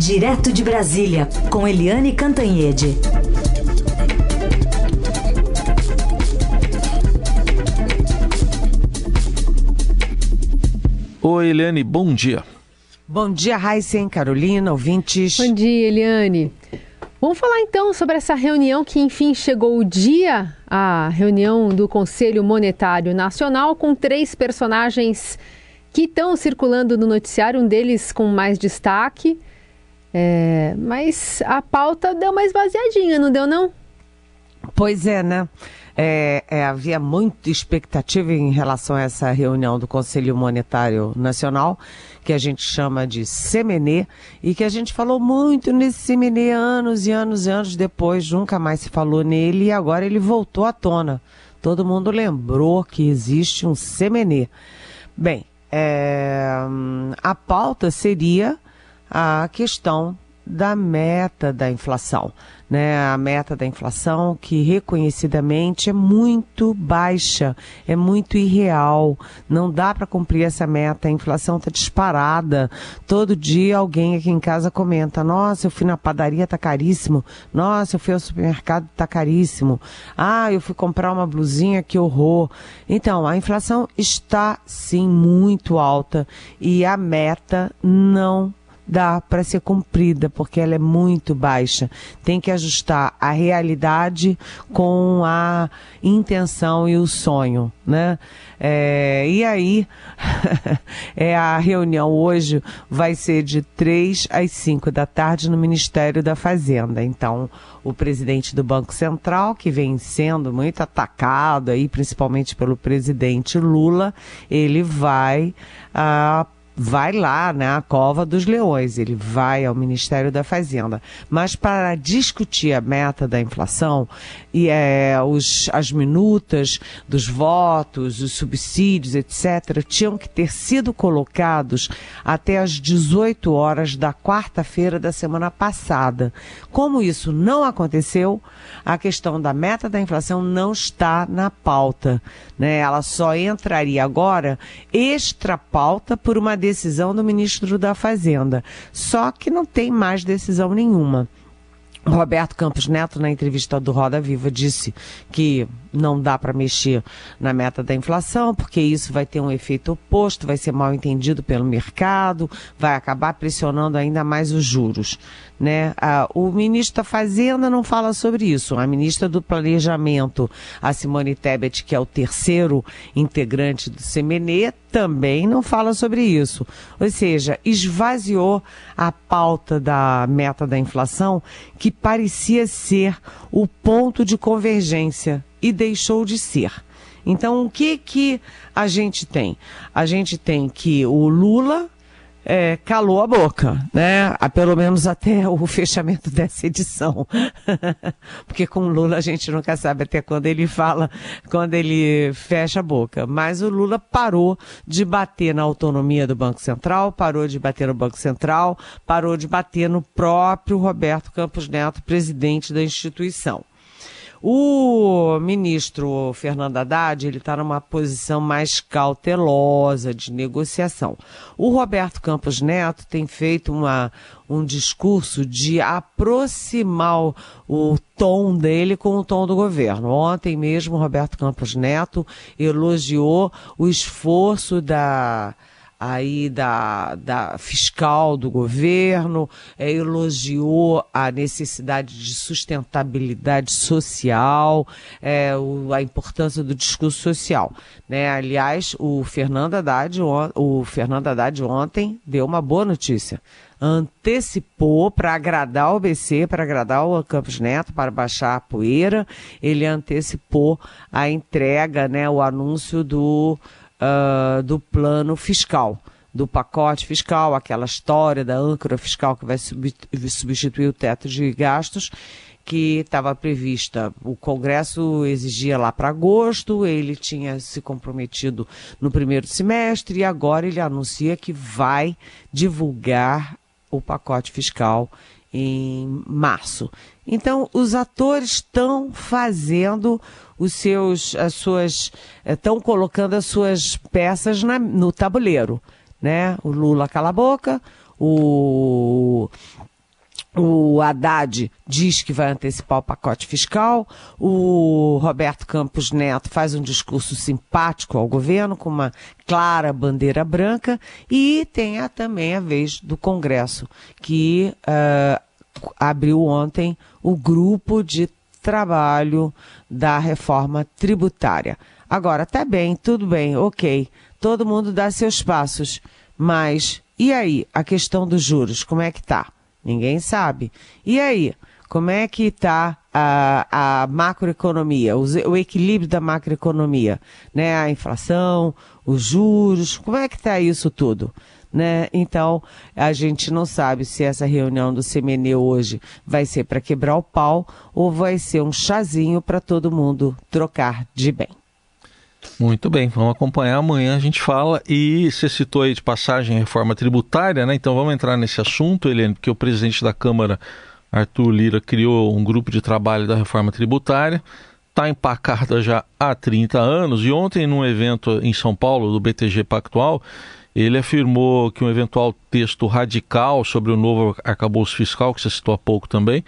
Direto de Brasília, com Eliane Cantanhede. Oi, Eliane, bom dia. Bom dia, Raíssen, Carolina, ouvintes. Bom dia, Eliane. Vamos falar então sobre essa reunião que enfim chegou o dia, a reunião do Conselho Monetário Nacional com três personagens que estão circulando no noticiário, um deles com mais destaque. É, mas a pauta deu uma esvaziadinha, não deu não? Pois é, né? É, é, havia muita expectativa em relação a essa reunião do Conselho Monetário Nacional, que a gente chama de CMNE, e que a gente falou muito nesse CMNE anos e anos e anos depois, nunca mais se falou nele, e agora ele voltou à tona. Todo mundo lembrou que existe um CMNE. Bem, é, a pauta seria a questão da meta da inflação, né? A meta da inflação que reconhecidamente é muito baixa, é muito irreal. Não dá para cumprir essa meta. A inflação está disparada. Todo dia alguém aqui em casa comenta: "Nossa, eu fui na padaria, tá caríssimo. Nossa, eu fui ao supermercado, tá caríssimo. Ah, eu fui comprar uma blusinha, que horror". Então, a inflação está sim muito alta e a meta não dá para ser cumprida, porque ela é muito baixa. Tem que ajustar a realidade com a intenção e o sonho, né? É, e aí, é, a reunião hoje vai ser de 3 às 5 da tarde no Ministério da Fazenda. Então, o presidente do Banco Central, que vem sendo muito atacado aí, principalmente pelo presidente Lula, ele vai ah, vai lá na né, cova dos leões, ele vai ao Ministério da Fazenda. Mas para discutir a meta da inflação e é, os, as minutas dos votos, os subsídios, etc., tinham que ter sido colocados até às 18 horas da quarta-feira da semana passada. Como isso não aconteceu, a questão da meta da inflação não está na pauta. Né? Ela só entraria agora extra pauta por uma decisão decisão do ministro da Fazenda. Só que não tem mais decisão nenhuma. Roberto Campos Neto, na entrevista do Roda Viva, disse que não dá para mexer na meta da inflação, porque isso vai ter um efeito oposto, vai ser mal entendido pelo mercado, vai acabar pressionando ainda mais os juros. Né? Ah, o ministro da Fazenda não fala sobre isso. A ministra do Planejamento, a Simone Tebet, que é o terceiro integrante do CMNE, também não fala sobre isso. Ou seja, esvaziou a pauta da meta da inflação, que parecia ser o ponto de convergência e deixou de ser. Então, o que que a gente tem? A gente tem que o Lula é, calou a boca, né? Pelo menos até o fechamento dessa edição. Porque com o Lula a gente nunca sabe até quando ele fala, quando ele fecha a boca. Mas o Lula parou de bater na autonomia do Banco Central, parou de bater no Banco Central, parou de bater no próprio Roberto Campos Neto, presidente da instituição. O ministro Fernando Haddad, ele está numa posição mais cautelosa de negociação. O Roberto Campos Neto tem feito uma, um discurso de aproximar o tom dele com o tom do governo. Ontem mesmo, o Roberto Campos Neto elogiou o esforço da aí da, da fiscal do governo, é, elogiou a necessidade de sustentabilidade social, é, o, a importância do discurso social. Né? Aliás, o Fernando, Haddad, o Fernando Haddad ontem deu uma boa notícia. Antecipou para agradar o BC, para agradar o Campos Neto, para baixar a poeira, ele antecipou a entrega, né, o anúncio do uh, do plano fiscal, do pacote fiscal, aquela história da âncora fiscal que vai substituir o teto de gastos que estava prevista. O Congresso exigia lá para agosto, ele tinha se comprometido no primeiro semestre e agora ele anuncia que vai divulgar o pacote fiscal em março. Então, os atores estão fazendo os seus, as suas, estão eh, colocando as suas peças na, no tabuleiro, né? O Lula cala a boca, o o Haddad diz que vai antecipar o pacote fiscal. O Roberto Campos Neto faz um discurso simpático ao governo, com uma clara bandeira branca. E tem a, também a vez do Congresso, que uh, abriu ontem o grupo de trabalho da reforma tributária. Agora, tá bem, tudo bem, ok. Todo mundo dá seus passos. Mas e aí, a questão dos juros, como é que tá? Ninguém sabe. E aí, como é que está a, a macroeconomia, o, o, equilíbrio da macroeconomia? Né? A inflação, os juros, como é que está isso tudo? Né? Então, a gente não sabe se essa reunião do CMN hoje vai ser para quebrar o pau ou vai ser um chazinho para todo mundo trocar de bem. Muito bem, vamos acompanhar amanhã a gente fala. E você citou aí de passagem reforma tributária, né? Então vamos entrar nesse assunto, Helene, porque o presidente da Câmara, Arthur Lira, criou um grupo de trabalho da reforma tributária. Está empacada já há 30 anos e ontem, num evento em São Paulo, do BTG Pactual, ele afirmou que um eventual texto radical sobre o novo arcabouço fiscal, que você citou há pouco também,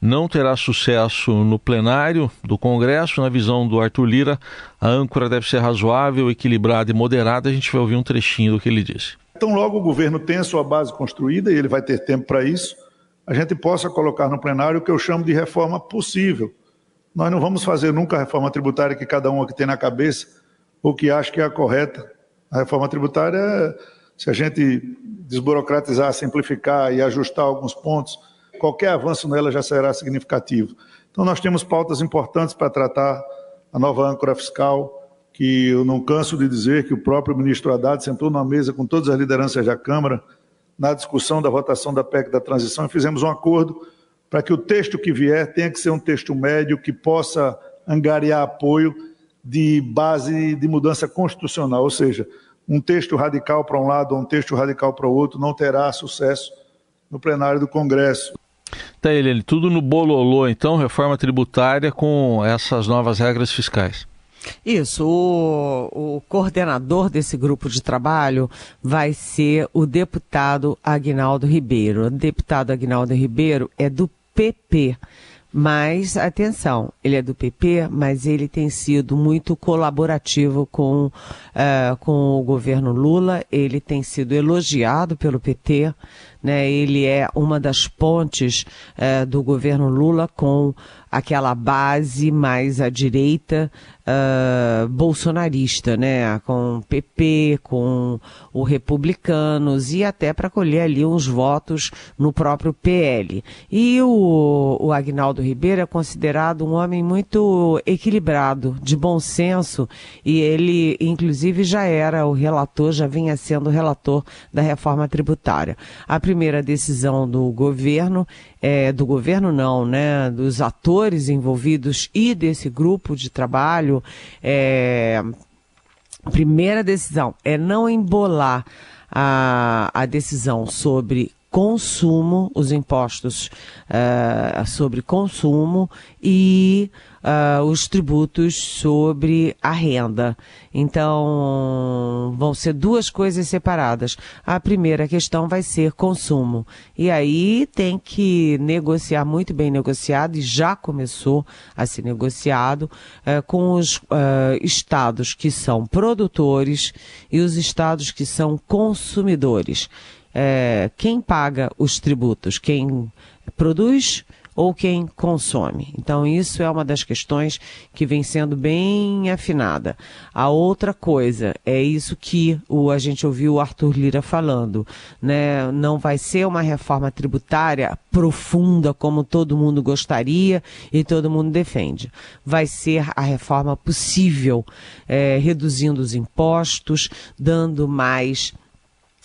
não terá sucesso no plenário do Congresso. Na visão do Arthur Lira, a âncora deve ser razoável, equilibrada e moderada. A gente vai ouvir um trechinho do que ele disse. Então, logo o governo tem a sua base construída e ele vai ter tempo para isso, a gente possa colocar no plenário o que eu chamo de reforma possível. Nós não vamos fazer nunca a reforma tributária que cada um aqui tem na cabeça ou que acha que é a correta. A reforma tributária, se a gente desburocratizar, simplificar e ajustar alguns pontos, qualquer avanço nela já será significativo. Então, nós temos pautas importantes para tratar a nova âncora fiscal, que eu não canso de dizer que o próprio ministro Haddad sentou na mesa com todas as lideranças da Câmara na discussão da votação da PEC da transição e fizemos um acordo para que o texto que vier tenha que ser um texto médio que possa angariar apoio de base de mudança constitucional, ou seja, um texto radical para um lado ou um texto radical para o outro não terá sucesso no plenário do Congresso. Tá, ele tudo no bololô, então, reforma tributária com essas novas regras fiscais. Isso, o, o, coordenador desse grupo de trabalho vai ser o deputado Agnaldo Ribeiro. O deputado Agnaldo Ribeiro é do PP. Mas, atenção, ele é do PP, mas ele tem sido muito colaborativo com, uh, com o governo Lula, ele tem sido elogiado pelo PT, né? ele é uma das pontes uh, do governo Lula com aquela base mais à direita uh, bolsonarista, né? Com o PP, com o Republicanos e até para colher ali uns votos no próprio PL. E o, o Agnaldo Ribeiro é considerado um homem muito equilibrado, de bom senso, e ele, inclusive, já era o relator, já vinha sendo relator da reforma tributária. A primeira decisão do governo é, do governo não, né, dos atores envolvidos e desse grupo de trabalho, é, primeira decisão é não embolar a, a decisão sobre consumo, os impostos uh, sobre consumo e uh, os tributos sobre a renda. Então, vão ser duas coisas separadas. A primeira questão vai ser consumo. E aí tem que negociar muito bem negociado, e já começou a ser negociado, uh, com os estados que são produtores e os estados que são consumidores é, quem paga os tributos? Quem produz ou quem consome? Então, isso é uma das questões que vem sendo bem afinada. A outra coisa é isso que o, a gente ouviu o Arthur Lira falando, né? Não vai ser uma reforma tributária profunda como todo mundo gostaria e todo mundo defende. Vai ser a reforma possível, é, reduzindo os impostos, dando mais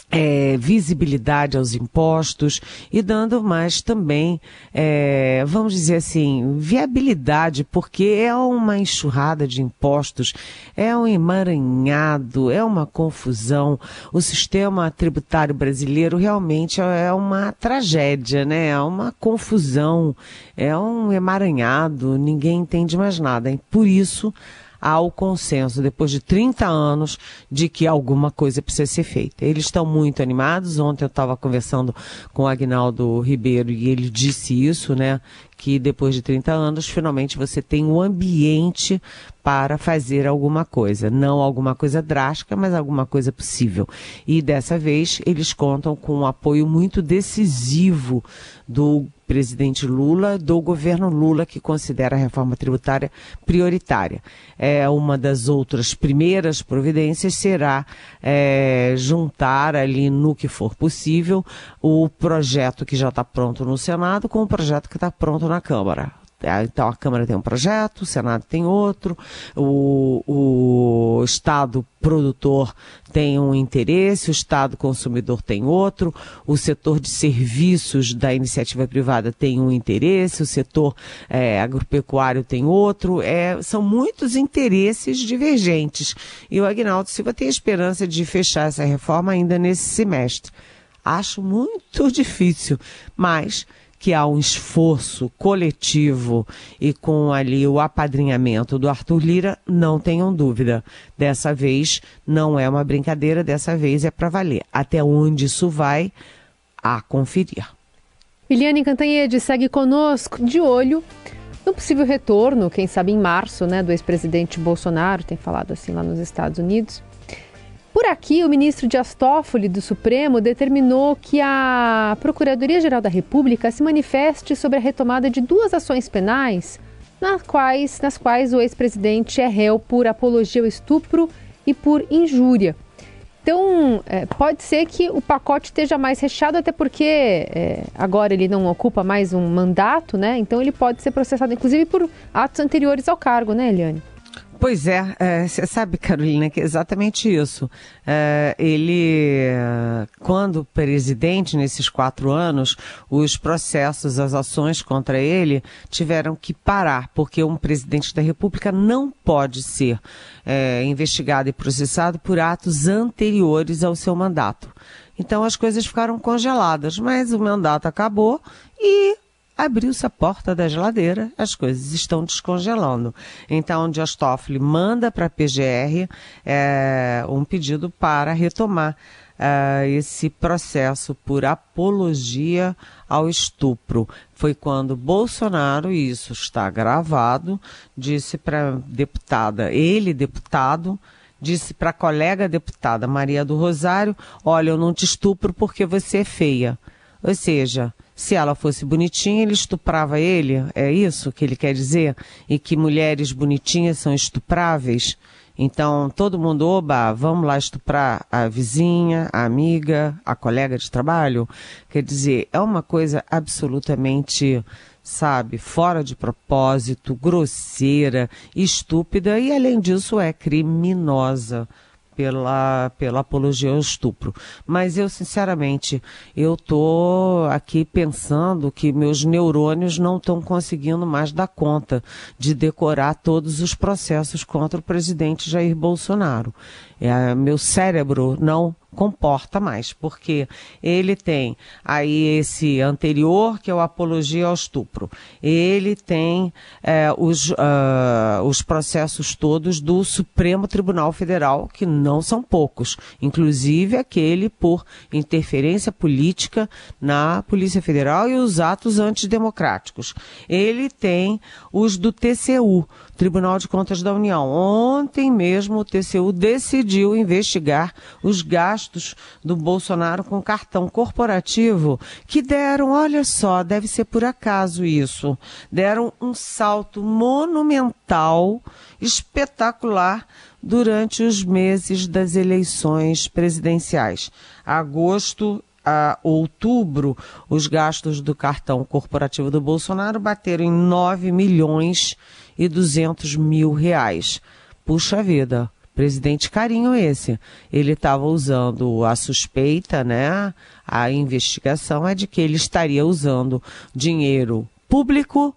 é, visibilidade aos impostos e dando mais também, é, vamos dizer assim, viabilidade, porque é uma enxurrada de impostos, é um emaranhado, é uma confusão. O sistema tributário brasileiro realmente é uma tragédia, né? É uma confusão, é um emaranhado, ninguém entende mais nada. Por isso há o consenso, depois de 30 anos, de que alguma coisa precisa ser feita. Eles estão muito animados. Ontem eu estava conversando com o Agnaldo Ribeiro e ele disse isso, né? Que depois de 30 anos, finalmente você tem um ambiente para fazer alguma coisa. Não alguma coisa drástica, mas alguma coisa possível. E dessa vez eles contam com um apoio muito decisivo do presidente Lula, do governo Lula, que considera a reforma tributária prioritária. É, uma das outras primeiras providências será é, juntar ali no que for possível o projeto que já está pronto no Senado com o projeto que está pronto na Câmara. Então a Câmara tem um projeto, o Senado tem outro, o, o Estado produtor tem um interesse, o Estado consumidor tem outro, o setor de serviços da iniciativa privada tem um interesse, o setor é, agropecuário tem outro. É, são muitos interesses divergentes. E o Agnaldo Silva tem a esperança de fechar essa reforma ainda nesse semestre. Acho muito difícil, mas que há um esforço coletivo e com ali o apadrinhamento do Arthur Lira, não tenham dúvida. Dessa vez não é uma brincadeira, dessa vez é para valer. Até onde isso vai, a conferir. Eliane Cantanhede segue conosco de olho no possível retorno, quem sabe em março, né, do ex-presidente Bolsonaro, tem falado assim lá nos Estados Unidos. Aqui, o ministro Dias Toffoli do Supremo determinou que a Procuradoria-Geral da República se manifeste sobre a retomada de duas ações penais nas quais, nas quais o ex-presidente é réu por apologia ao estupro e por injúria. Então, é, pode ser que o pacote esteja mais recheado, até porque é, agora ele não ocupa mais um mandato, né? Então ele pode ser processado, inclusive, por atos anteriores ao cargo, né, Eliane? Pois é, você é, sabe, Carolina, que é exatamente isso. É, ele, quando presidente, nesses quatro anos, os processos, as ações contra ele tiveram que parar, porque um presidente da República não pode ser é, investigado e processado por atos anteriores ao seu mandato. Então as coisas ficaram congeladas, mas o mandato acabou e abriu-se a porta da geladeira, as coisas estão descongelando. Então, o Dias Toffoli manda para a PGR é, um pedido para retomar é, esse processo por apologia ao estupro. Foi quando Bolsonaro, e isso está gravado, disse para deputada, ele deputado, disse para a colega deputada Maria do Rosário: Olha, eu não te estupro porque você é feia. Ou seja, se ela fosse bonitinha, ele estuprava ele? É isso que ele quer dizer? E que mulheres bonitinhas são estupráveis? Então, todo mundo, oba, vamos lá estuprar a vizinha, a amiga, a colega de trabalho? Quer dizer, é uma coisa absolutamente, sabe, fora de propósito, grosseira, estúpida e, além disso, é criminosa pela, pela apologia ao estupro. Mas eu, sinceramente, eu tô aqui pensando que meus neurônios não estão conseguindo mais dar conta de decorar todos os processos contra o presidente Jair Bolsonaro. É, meu cérebro não comporta mais, porque ele tem aí esse anterior, que é o apologia ao estupro. Ele tem é, os, uh, os processos todos do Supremo Tribunal Federal, que não são poucos, inclusive aquele por interferência política na Polícia Federal e os atos antidemocráticos. Ele tem os do TCU, Tribunal de Contas da União. Ontem mesmo o TCU decidiu investigar os gastos do Bolsonaro com cartão corporativo que deram, olha só, deve ser por acaso isso, deram um salto monumental, espetacular durante os meses das eleições presidenciais. Agosto a outubro, os gastos do cartão corporativo do Bolsonaro bateram em 9 milhões e 200 mil reais. Puxa vida, presidente carinho esse. Ele estava usando a suspeita, né? A investigação é de que ele estaria usando dinheiro público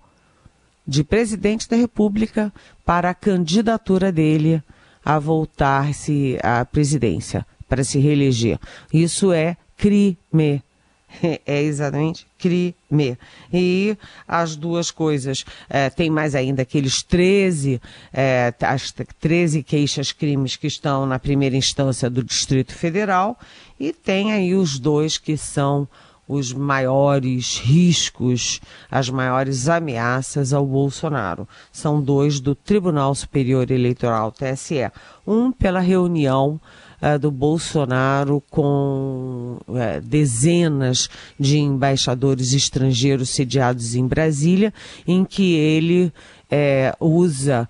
de presidente da República para a candidatura dele a voltar-se à presidência, para se reeleger. Isso é crime. é exatamente crime. E as duas coisas, é, tem mais ainda aqueles 13, é, as 13 queixas-crimes que estão na primeira instância do Distrito Federal, e tem aí os dois que são os maiores riscos, as maiores ameaças ao Bolsonaro. São dois do Tribunal Superior Eleitoral, TSE. Um pela reunião uh, do Bolsonaro com uh, dezenas de embaixadores estrangeiros sediados em Brasília, em que ele eh, usa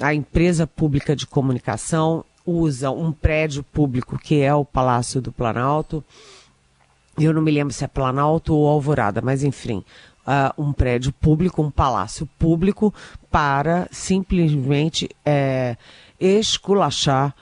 a empresa pública de comunicação, usa um prédio público que é o Palácio do Planalto. Eu não me lembro se é Planalto ou Alvorada, mas enfim, uh, um prédio público, um palácio público, para simplesmente é, esculachar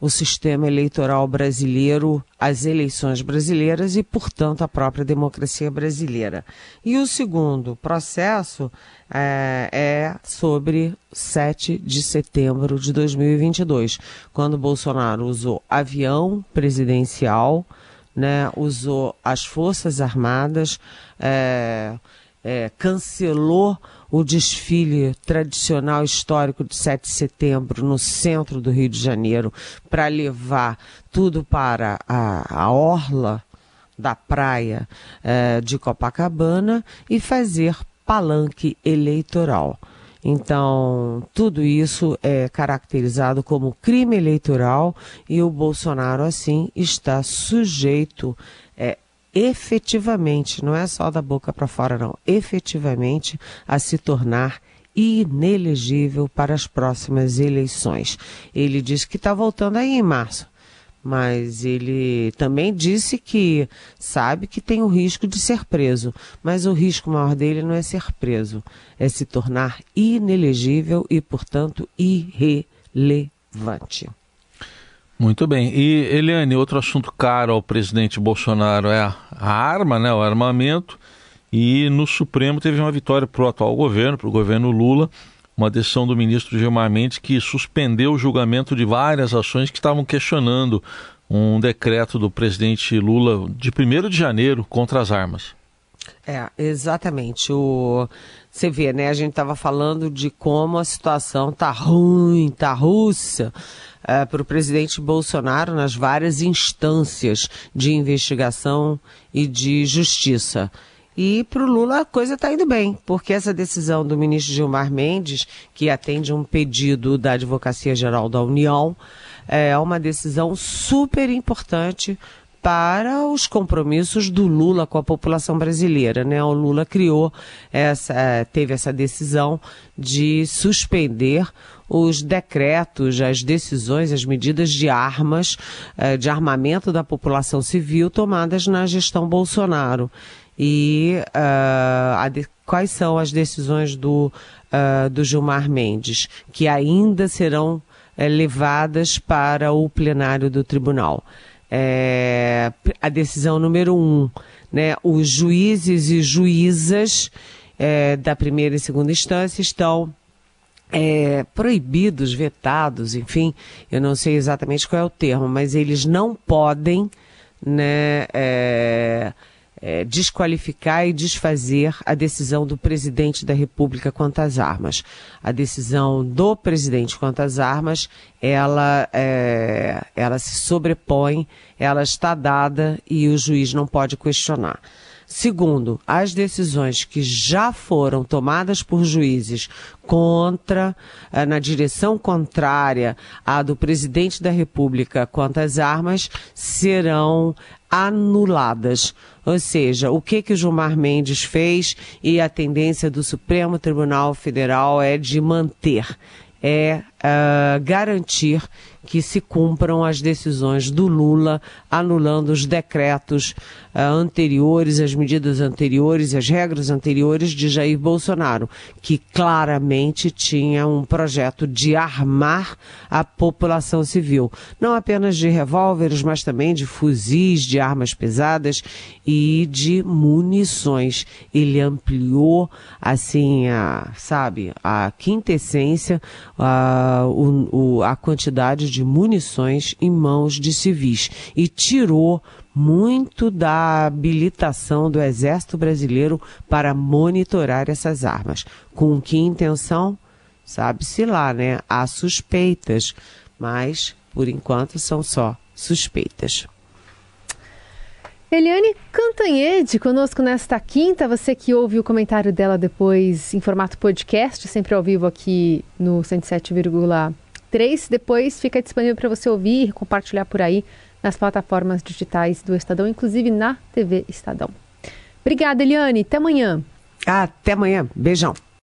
o sistema eleitoral brasileiro, as eleições brasileiras e, portanto, a própria democracia brasileira. E o segundo processo é, é sobre 7 de setembro de 2022, quando Bolsonaro usou avião presidencial né, usou as Forças Armadas, é, é, cancelou o desfile tradicional histórico de 7 de setembro no centro do Rio de Janeiro para levar tudo para a, a orla da praia é, de Copacabana e fazer palanque eleitoral. Então, tudo isso é caracterizado como crime eleitoral e o Bolsonaro, assim, está sujeito é, efetivamente, não é só da boca para fora, não, efetivamente a se tornar inelegível para as próximas eleições. Ele diz que está voltando aí em março mas ele também disse que sabe que tem o risco de ser preso, mas o risco maior dele não é ser preso, é se tornar inelegível e, portanto, irrelevante. Muito bem. E, Eliane, outro assunto caro ao presidente Bolsonaro é a, arma, né, o armamento. E no Supremo teve uma vitória para o atual governo, para o governo Lula, uma decisão do ministro Gilmar Mendes que suspendeu o julgamento de várias ações que estavam questionando um decreto do presidente Lula de 1 de janeiro contra as armas. É, exatamente. O, você vê, né? A gente estava falando de como a situação tá ruim, tá russa é, para o presidente Bolsonaro nas várias instâncias de investigação e de justiça. E para o Lula a coisa está indo bem, porque essa decisão do ministro Gilmar Mendes, que atende um pedido da Advocacia Geral da União, é uma decisão super importante para os compromissos do Lula com a população brasileira, né? O Lula criou essa, é, teve essa decisão de suspender os decretos, as decisões, as medidas de armas, é, de armamento da população civil tomadas na gestão Bolsonaro e uh, de, quais são as decisões do, uh, do Gilmar Mendes, que ainda serão uh, levadas para o plenário do tribunal. É, a decisão número um, né, os juízes e juízas é, da primeira e segunda instância estão é, proibidos, vetados, enfim, eu não sei exatamente qual é o termo, mas eles não podem né, é, é, desqualificar e desfazer a decisão do presidente da República quanto às armas. A decisão do presidente quanto às armas, ela, é, ela se sobrepõe, ela está dada e o juiz não pode questionar. Segundo, as decisões que já foram tomadas por juízes contra, eh, na direção contrária à do presidente da República quanto às armas, serão anuladas. Ou seja, o que que o Gilmar Mendes fez e a tendência do Supremo Tribunal Federal é de manter, é uh, garantir que se cumpram as decisões do Lula, anulando os decretos uh, anteriores, as medidas anteriores, as regras anteriores de Jair Bolsonaro, que claramente tinha um projeto de armar a população civil, não apenas de revólveres, mas também de fuzis, de armas pesadas e de munições. Ele ampliou, assim, a, sabe, a quintessência, a, o, a quantidade de munições em mãos de civis e tirou muito da habilitação do Exército Brasileiro para monitorar essas armas. Com que intenção? Sabe-se lá, né? Há suspeitas, mas por enquanto são só suspeitas. Eliane Cantanhede conosco nesta quinta. Você que ouve o comentário dela depois em formato podcast, sempre ao vivo aqui no 107,3. Depois fica disponível para você ouvir e compartilhar por aí nas plataformas digitais do Estadão, inclusive na TV Estadão. Obrigada, Eliane. Até amanhã. Até amanhã. Beijão.